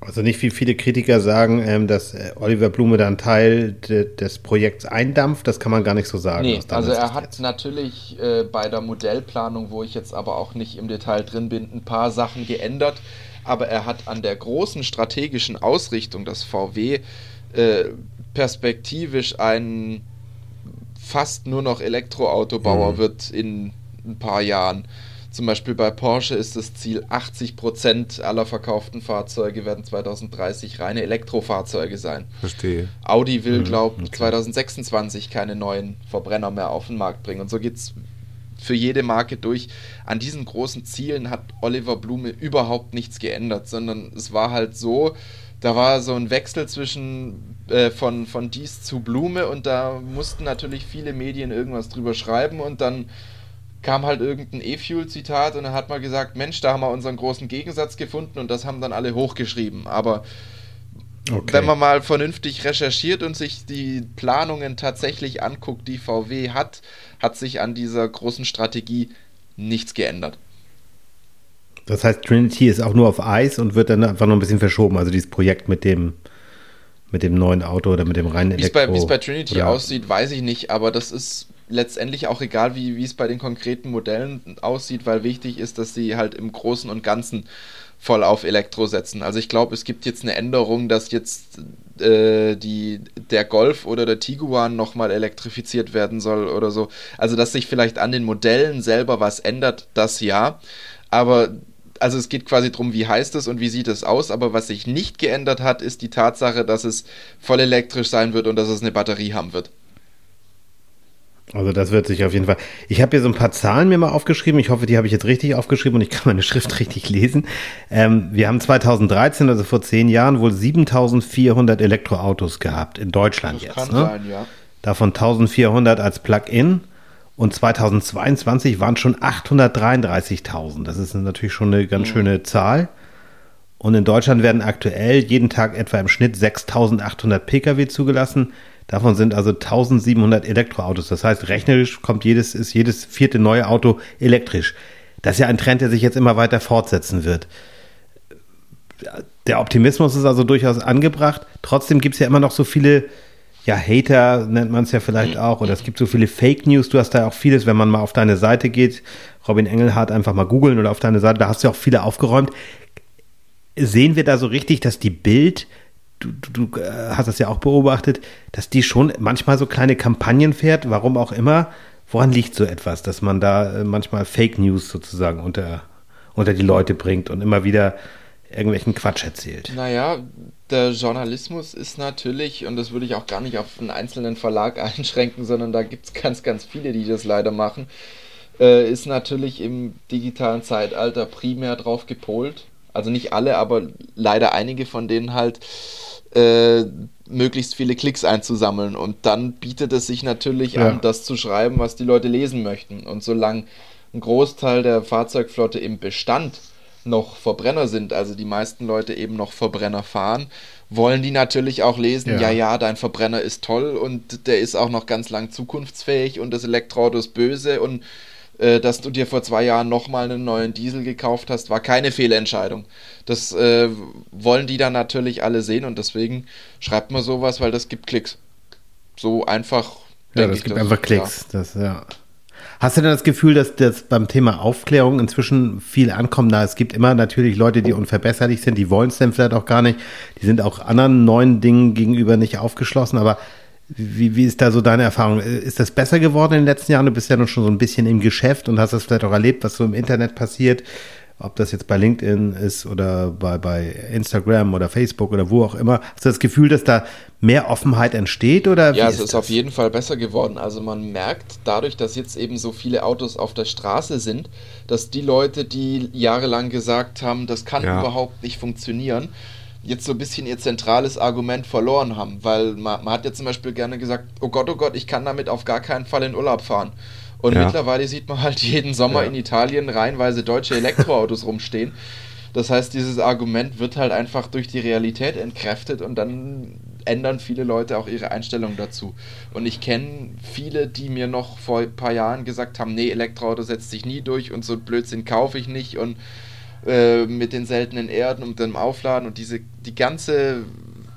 Also nicht wie viele Kritiker sagen, ähm, dass äh, Oliver Blume dann Teil de, des Projekts eindampft. Das kann man gar nicht so sagen. Nee, also er hat jetzt. natürlich äh, bei der Modellplanung, wo ich jetzt aber auch nicht im Detail drin bin, ein paar Sachen geändert. Aber er hat an der großen strategischen Ausrichtung, dass VW äh, perspektivisch einen fast nur noch Elektroautobauer mhm. wird in ein paar Jahren. Zum Beispiel bei Porsche ist das Ziel, 80% aller verkauften Fahrzeuge werden 2030 reine Elektrofahrzeuge sein. Verstehe. Audi will, mhm, glaube ich, okay. 2026 keine neuen Verbrenner mehr auf den Markt bringen. Und so geht es für jede Marke durch. An diesen großen Zielen hat Oliver Blume überhaupt nichts geändert, sondern es war halt so, da war so ein Wechsel zwischen äh, von, von dies zu Blume und da mussten natürlich viele Medien irgendwas drüber schreiben und dann kam halt irgendein E-Fuel-Zitat und dann hat man gesagt, Mensch, da haben wir unseren großen Gegensatz gefunden und das haben dann alle hochgeschrieben. Aber okay. wenn man mal vernünftig recherchiert und sich die Planungen tatsächlich anguckt, die VW hat, hat sich an dieser großen Strategie nichts geändert. Das heißt, Trinity ist auch nur auf Eis und wird dann einfach noch ein bisschen verschoben. Also dieses Projekt mit dem, mit dem neuen Auto oder mit dem reinen Elektro. Wie es bei, Trinity oder? aussieht, weiß ich nicht, aber das ist letztendlich auch egal, wie, wie es bei den konkreten Modellen aussieht, weil wichtig ist, dass sie halt im Großen und Ganzen voll auf Elektro setzen. Also ich glaube, es gibt jetzt eine Änderung, dass jetzt äh, die, der Golf oder der Tiguan nochmal elektrifiziert werden soll oder so. Also dass sich vielleicht an den Modellen selber was ändert, das ja aber also es geht quasi darum, wie heißt es und wie sieht es aus, aber was sich nicht geändert hat, ist die Tatsache, dass es voll elektrisch sein wird und dass es eine Batterie haben wird. Also das wird sich auf jeden Fall. Ich habe hier so ein paar Zahlen mir mal aufgeschrieben. Ich hoffe, die habe ich jetzt richtig aufgeschrieben und ich kann meine Schrift richtig lesen. Ähm, wir haben 2013, also vor zehn Jahren, wohl 7.400 Elektroautos gehabt in Deutschland das jetzt. Kann ne? sein, ja. Davon 1.400 als Plug-in und 2022 waren schon 833.000. Das ist natürlich schon eine ganz mhm. schöne Zahl. Und in Deutschland werden aktuell jeden Tag etwa im Schnitt 6.800 Pkw zugelassen. Davon sind also 1700 Elektroautos. Das heißt, rechnerisch kommt jedes, ist jedes vierte neue Auto elektrisch. Das ist ja ein Trend, der sich jetzt immer weiter fortsetzen wird. Der Optimismus ist also durchaus angebracht. Trotzdem gibt es ja immer noch so viele, ja, Hater nennt man es ja vielleicht auch, oder es gibt so viele Fake News. Du hast da auch vieles, wenn man mal auf deine Seite geht, Robin Engelhardt einfach mal googeln oder auf deine Seite, da hast du ja auch viele aufgeräumt. Sehen wir da so richtig, dass die Bild du, du, du äh, hast das ja auch beobachtet, dass die schon manchmal so kleine Kampagnen fährt, warum auch immer. Woran liegt so etwas, dass man da äh, manchmal Fake News sozusagen unter, unter die Leute bringt und immer wieder irgendwelchen Quatsch erzählt? Naja, der Journalismus ist natürlich, und das würde ich auch gar nicht auf einen einzelnen Verlag einschränken, sondern da gibt es ganz, ganz viele, die das leider machen, äh, ist natürlich im digitalen Zeitalter primär drauf gepolt. Also nicht alle, aber leider einige von denen halt äh, möglichst viele Klicks einzusammeln. Und dann bietet es sich natürlich ja. an, das zu schreiben, was die Leute lesen möchten. Und solange ein Großteil der Fahrzeugflotte im Bestand noch Verbrenner sind, also die meisten Leute eben noch Verbrenner fahren, wollen die natürlich auch lesen, ja. ja, ja, dein Verbrenner ist toll und der ist auch noch ganz lang zukunftsfähig und das Elektroauto ist böse und dass du dir vor zwei Jahren nochmal einen neuen Diesel gekauft hast, war keine Fehlentscheidung. Das äh, wollen die dann natürlich alle sehen und deswegen schreibt man sowas, weil das gibt Klicks. So einfach. Ja, das gibt das, einfach Klicks. Ja. Das, ja. Hast du denn das Gefühl, dass das beim Thema Aufklärung inzwischen viel ankommt? Na, es gibt immer natürlich Leute, die unverbesserlich sind, die wollen es dann vielleicht auch gar nicht. Die sind auch anderen neuen Dingen gegenüber nicht aufgeschlossen, aber wie, wie ist da so deine Erfahrung? Ist das besser geworden in den letzten Jahren? Du bist ja nun schon so ein bisschen im Geschäft und hast das vielleicht auch erlebt, was so im Internet passiert. Ob das jetzt bei LinkedIn ist oder bei, bei Instagram oder Facebook oder wo auch immer. Hast du das Gefühl, dass da mehr Offenheit entsteht? Oder ja, es ist, ist auf jeden Fall besser geworden. Also man merkt dadurch, dass jetzt eben so viele Autos auf der Straße sind, dass die Leute, die jahrelang gesagt haben, das kann ja. überhaupt nicht funktionieren, jetzt so ein bisschen ihr zentrales Argument verloren haben, weil man, man, hat ja zum Beispiel gerne gesagt, oh Gott, oh Gott, ich kann damit auf gar keinen Fall in Urlaub fahren. Und ja. mittlerweile sieht man halt jeden Sommer ja. in Italien reihenweise deutsche Elektroautos rumstehen. Das heißt, dieses Argument wird halt einfach durch die Realität entkräftet und dann ändern viele Leute auch ihre Einstellung dazu. Und ich kenne viele, die mir noch vor ein paar Jahren gesagt haben, nee, Elektroauto setzt sich nie durch und so Blödsinn kaufe ich nicht und äh, mit den seltenen Erden und dem Aufladen und diese, die ganze,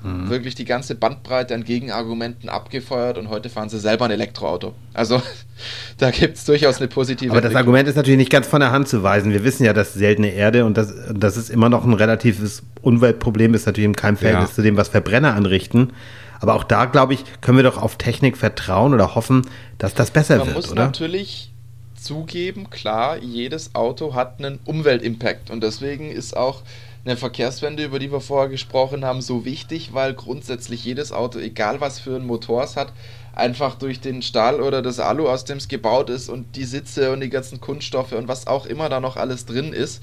mhm. wirklich die ganze Bandbreite an Gegenargumenten abgefeuert und heute fahren sie selber ein Elektroauto. Also da gibt es durchaus eine positive. Aber das Argument ist natürlich nicht ganz von der Hand zu weisen. Wir wissen ja, dass seltene Erde und das, das ist immer noch ein relatives Umweltproblem, ist natürlich in keinem Verhältnis ja. zu dem, was Verbrenner anrichten. Aber auch da, glaube ich, können wir doch auf Technik vertrauen oder hoffen, dass das besser Man wird, muss natürlich zugeben, klar, jedes Auto hat einen Umweltimpact. Und deswegen ist auch eine Verkehrswende, über die wir vorher gesprochen haben, so wichtig, weil grundsätzlich jedes Auto, egal was für ein Motor es hat, einfach durch den Stahl oder das Alu, aus dem es gebaut ist und die Sitze und die ganzen Kunststoffe und was auch immer da noch alles drin ist,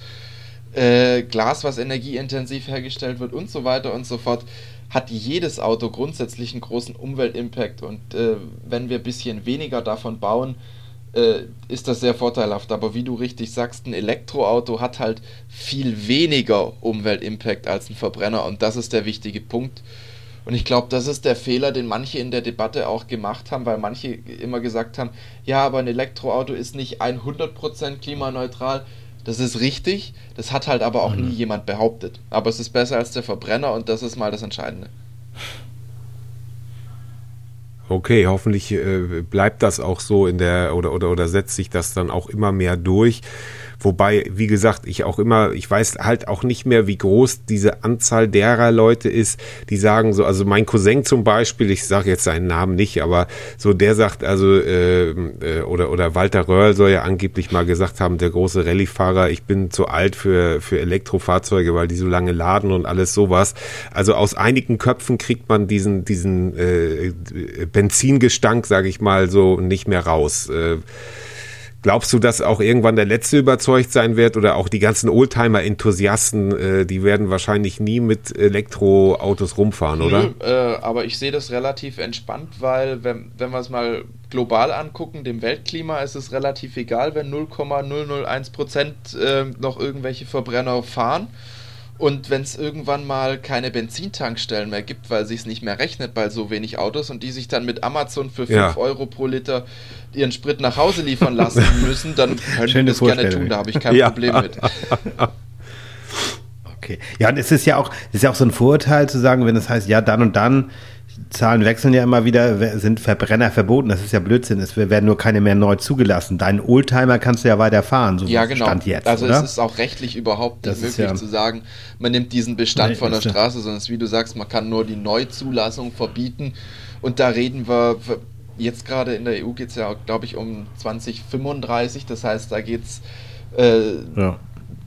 äh, Glas, was energieintensiv hergestellt wird und so weiter und so fort, hat jedes Auto grundsätzlich einen großen Umweltimpact. Und äh, wenn wir ein bisschen weniger davon bauen, äh, ist das sehr vorteilhaft. Aber wie du richtig sagst, ein Elektroauto hat halt viel weniger Umweltimpact als ein Verbrenner und das ist der wichtige Punkt. Und ich glaube, das ist der Fehler, den manche in der Debatte auch gemacht haben, weil manche immer gesagt haben, ja, aber ein Elektroauto ist nicht 100% klimaneutral. Das ist richtig, das hat halt aber auch mhm. nie jemand behauptet. Aber es ist besser als der Verbrenner und das ist mal das Entscheidende. Okay, hoffentlich äh, bleibt das auch so in der oder, oder, oder setzt sich das dann auch immer mehr durch. Wobei, wie gesagt, ich auch immer, ich weiß halt auch nicht mehr, wie groß diese Anzahl derer Leute ist, die sagen so, also mein Cousin zum Beispiel, ich sage jetzt seinen Namen nicht, aber so der sagt also, äh, äh, oder, oder Walter Röhrl soll ja angeblich mal gesagt haben, der große Rallye-Fahrer, ich bin zu alt für, für Elektrofahrzeuge, weil die so lange laden und alles sowas. Also aus einigen Köpfen kriegt man diesen, diesen äh, Benzingestank, sage ich mal, so nicht mehr raus. Äh, Glaubst du, dass auch irgendwann der Letzte überzeugt sein wird oder auch die ganzen Oldtimer-Enthusiasten, äh, die werden wahrscheinlich nie mit Elektroautos rumfahren, oder? Nö, äh, aber ich sehe das relativ entspannt, weil wenn, wenn wir es mal global angucken, dem Weltklima ist es relativ egal, wenn 0,001 Prozent äh, noch irgendwelche Verbrenner fahren. Und wenn es irgendwann mal keine Benzintankstellen mehr gibt, weil sich es nicht mehr rechnet bei so wenig Autos und die sich dann mit Amazon für 5 ja. Euro pro Liter ihren Sprit nach Hause liefern lassen müssen, dann können Schöne die das gerne tun, da habe ich kein ja. Problem mit. Okay. Ja, und es ist ja auch, es ist ja auch so ein Vorurteil zu sagen, wenn es das heißt, ja, dann und dann Zahlen wechseln ja immer wieder, sind Verbrenner verboten. Das ist ja Blödsinn. Es werden nur keine mehr neu zugelassen. Deinen Oldtimer kannst du ja weiterfahren, so ja, genau. Stand jetzt. Also oder? es ist auch rechtlich überhaupt nicht das möglich ja zu sagen, man nimmt diesen Bestand nee, von der Straße, sondern es ist, wie du sagst, man kann nur die Neuzulassung verbieten. Und da reden wir, jetzt gerade in der EU geht es ja, glaube ich, um 2035. Das heißt, da geht es äh, ja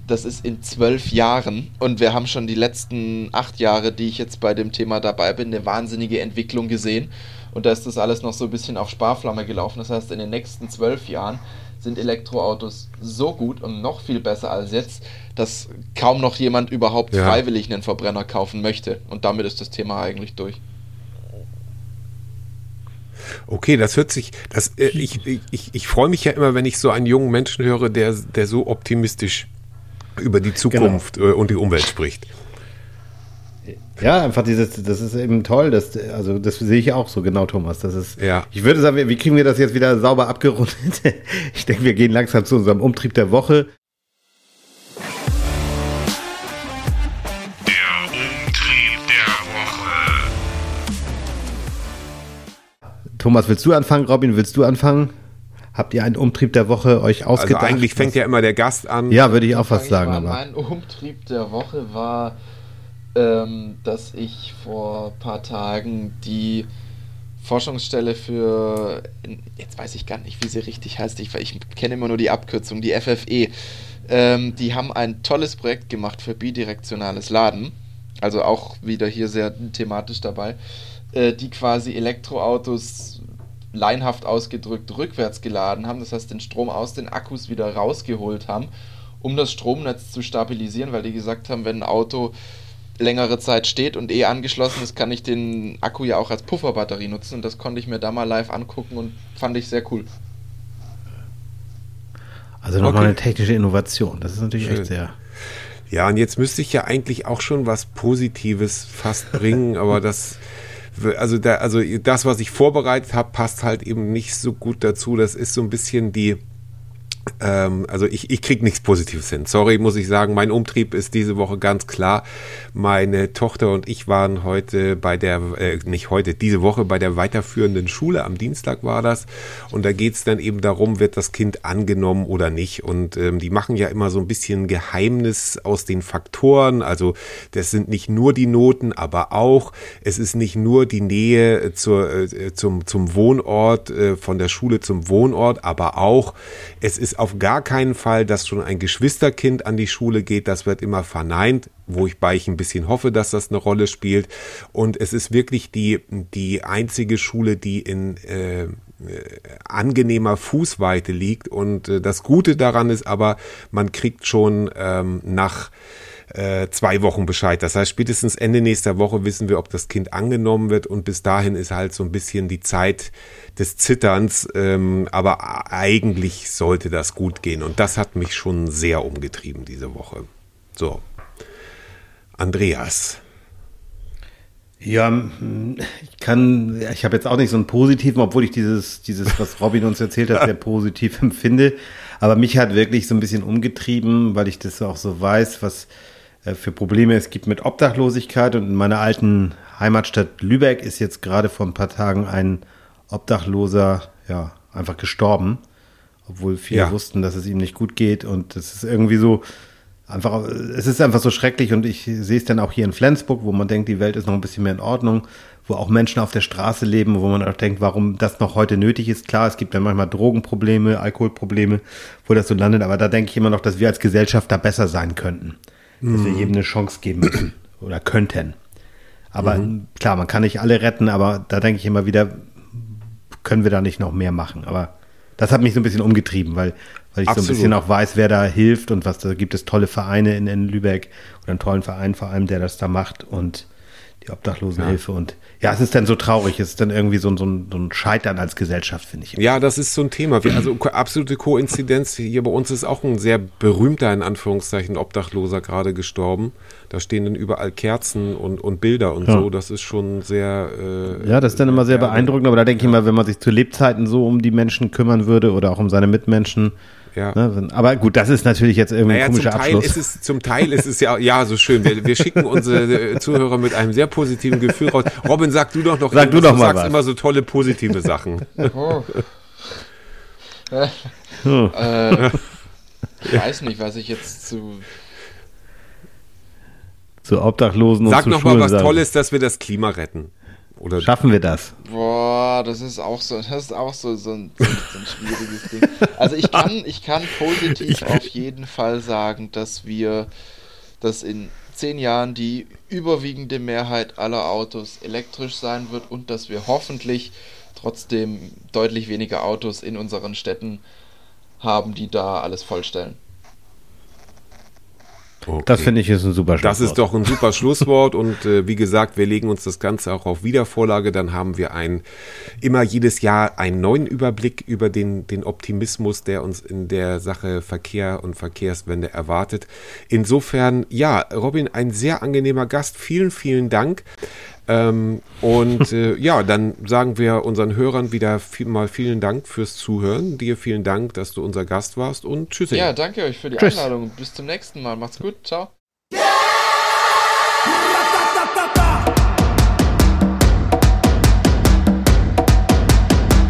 das ist in zwölf Jahren und wir haben schon die letzten acht Jahre, die ich jetzt bei dem Thema dabei bin, eine wahnsinnige Entwicklung gesehen. Und da ist das alles noch so ein bisschen auf Sparflamme gelaufen. Das heißt, in den nächsten zwölf Jahren sind Elektroautos so gut und noch viel besser als jetzt, dass kaum noch jemand überhaupt ja. freiwillig einen Verbrenner kaufen möchte. Und damit ist das Thema eigentlich durch. Okay, das hört sich, das, äh, ich, ich, ich freue mich ja immer, wenn ich so einen jungen Menschen höre, der, der so optimistisch über die Zukunft genau. Und die Umwelt spricht. Ja, einfach dieses, das ist eben toll, das, also das sehe ich auch so genau, Thomas. Das ist, ja. ich würde sagen, wie kriegen wir das jetzt wieder sauber abgerundet? Ich denke, wir gehen langsam zu unserem Umtrieb der Woche. Der Umtrieb der Woche. Thomas, willst du anfangen? Robin, willst du anfangen? Habt ihr einen Umtrieb der Woche euch also ausgedacht? Also eigentlich fängt ja immer der Gast an. Ja, würde ich auch fast sagen. aber. Mein Umtrieb der Woche war, ähm, dass ich vor ein paar Tagen die Forschungsstelle für, jetzt weiß ich gar nicht, wie sie richtig heißt, ich, ich kenne immer nur die Abkürzung, die FFE. Ähm, die haben ein tolles Projekt gemacht für bidirektionales Laden. Also auch wieder hier sehr thematisch dabei. Äh, die quasi Elektroautos leinhaft ausgedrückt rückwärts geladen haben, das heißt den Strom aus den Akkus wieder rausgeholt haben, um das Stromnetz zu stabilisieren, weil die gesagt haben, wenn ein Auto längere Zeit steht und eh angeschlossen ist, kann ich den Akku ja auch als Pufferbatterie nutzen und das konnte ich mir da mal live angucken und fand ich sehr cool. Also nochmal okay. eine technische Innovation, das ist natürlich Schön. echt sehr. Ja, und jetzt müsste ich ja eigentlich auch schon was Positives fast bringen, aber das also da, also das, was ich vorbereitet habe, passt halt eben nicht so gut dazu. Das ist so ein bisschen die ähm, also ich, ich kriege nichts Positives hin. Sorry, muss ich sagen. Mein Umtrieb ist diese Woche ganz klar. Meine Tochter und ich waren heute bei der, äh, nicht heute, diese Woche bei der weiterführenden Schule. Am Dienstag war das. Und da geht es dann eben darum, wird das Kind angenommen oder nicht. Und ähm, die machen ja immer so ein bisschen Geheimnis aus den Faktoren. Also das sind nicht nur die Noten, aber auch, es ist nicht nur die Nähe zur, äh, zum, zum Wohnort, äh, von der Schule zum Wohnort, aber auch, es ist auf gar keinen Fall, dass schon ein Geschwisterkind an die Schule geht. Das wird immer verneint, wo ich bei ich ein bisschen hoffe, dass das eine Rolle spielt. Und es ist wirklich die, die einzige Schule, die in äh, angenehmer Fußweite liegt. Und äh, das Gute daran ist aber, man kriegt schon ähm, nach äh, zwei Wochen Bescheid. Das heißt, spätestens Ende nächster Woche wissen wir, ob das Kind angenommen wird und bis dahin ist halt so ein bisschen die Zeit des Zitterns, ähm, aber eigentlich sollte das gut gehen und das hat mich schon sehr umgetrieben diese Woche. So, Andreas. Ja, ich kann, ich habe jetzt auch nicht so einen positiven, obwohl ich dieses, dieses, was Robin uns erzählt hat, sehr positiv empfinde. Aber mich hat wirklich so ein bisschen umgetrieben, weil ich das auch so weiß, was für Probleme es gibt mit Obdachlosigkeit. Und in meiner alten Heimatstadt Lübeck ist jetzt gerade vor ein paar Tagen ein Obdachloser, ja, einfach gestorben. obwohl viele Ja. wussten, dass es ihm nicht gut geht und es ist irgendwie so einfach, es ist einfach so schrecklich und ich sehe es dann auch hier in Flensburg, wo man denkt, die Welt ist noch ein bisschen mehr in Ordnung, wo auch Menschen auf der Straße leben, wo man auch denkt, warum das noch heute nötig ist. Klar, es gibt dann manchmal Drogenprobleme, Alkoholprobleme, wo das so landet, aber da denke ich immer noch, dass wir als Gesellschaft da besser sein könnten, dass wir jedem eine Chance geben müssen oder könnten. Aber klar, man kann nicht alle retten, aber da denke ich immer wieder, können wir da nicht noch mehr machen. Aber das hat mich so ein bisschen umgetrieben, weil, weil ich so Absolut. ein bisschen auch weiß, wer da hilft und was da gibt es tolle Vereine in, in Lübeck oder einen tollen Verein vor allem, der das da macht und die Obdachlosenhilfe und ja, es ist dann so traurig, es ist dann irgendwie so, ein- so, ein, so ein Scheitern als Gesellschaft, finde ich. Ja, das ist so ein Thema. Wir, also absolute Koinzidenz. Hier bei uns ist auch ein sehr berühmter, in Anführungszeichen, Obdachloser gerade gestorben. Da stehen dann überall Kerzen und, und Bilder und Ja. so. Das ist schon sehr. Äh, Ja, das ist dann immer sehr ja, beeindruckend, aber da denke ich immer, wenn man sich zu Lebzeiten so um die Menschen kümmern würde oder auch um seine Mitmenschen. Ja. Ne, aber gut, das ist natürlich jetzt irgendwie ein Naja, zum komischer Teil, Abschluss. ist es, zum Teil ist es ja, ja, so schön. Wir, wir schicken unsere äh, Zuhörer mit einem sehr positiven Gefühl raus. Robin, sag du doch noch, Sag du doch mal sagst was. immer so tolle positive Sachen. Oh. Äh, ich weiß nicht, was ich jetzt zu. zu Obdachlosen und Sag zu noch mal was sagen. Tolles, dass wir das Klima retten. Oder Schaffen wir das? Boah, das ist auch so, das ist auch so, so, ein, so, ein, schwieriges Ding. Also ich kann, ich kann positiv auf jeden Fall sagen, dass wir, dass in zehn Jahren die überwiegende Mehrheit aller Autos elektrisch sein wird und dass wir hoffentlich trotzdem deutlich weniger Autos in unseren Städten haben, die da alles vollstellen. Okay. Das finde ich ist ein super Das ist Schlusswort. doch ein super Schlusswort und äh, wie gesagt, wir legen uns das Ganze auch auf Wiedervorlage. Dann haben wir ein, immer jedes Jahr einen neuen Überblick über den, den Optimismus, der uns in der Sache Verkehr und Verkehrswende erwartet. Insofern, ja, Robin, ein sehr angenehmer Gast. Vielen, vielen Dank. Ähm, und äh, ja, dann sagen wir unseren Hörern wieder viel, mal vielen Dank fürs Zuhören. Dir vielen Dank, dass du unser Gast warst und tschüss. Ja, danke euch für die Tschüss. Einladung. Bis zum nächsten Mal. Macht's gut. Ciao.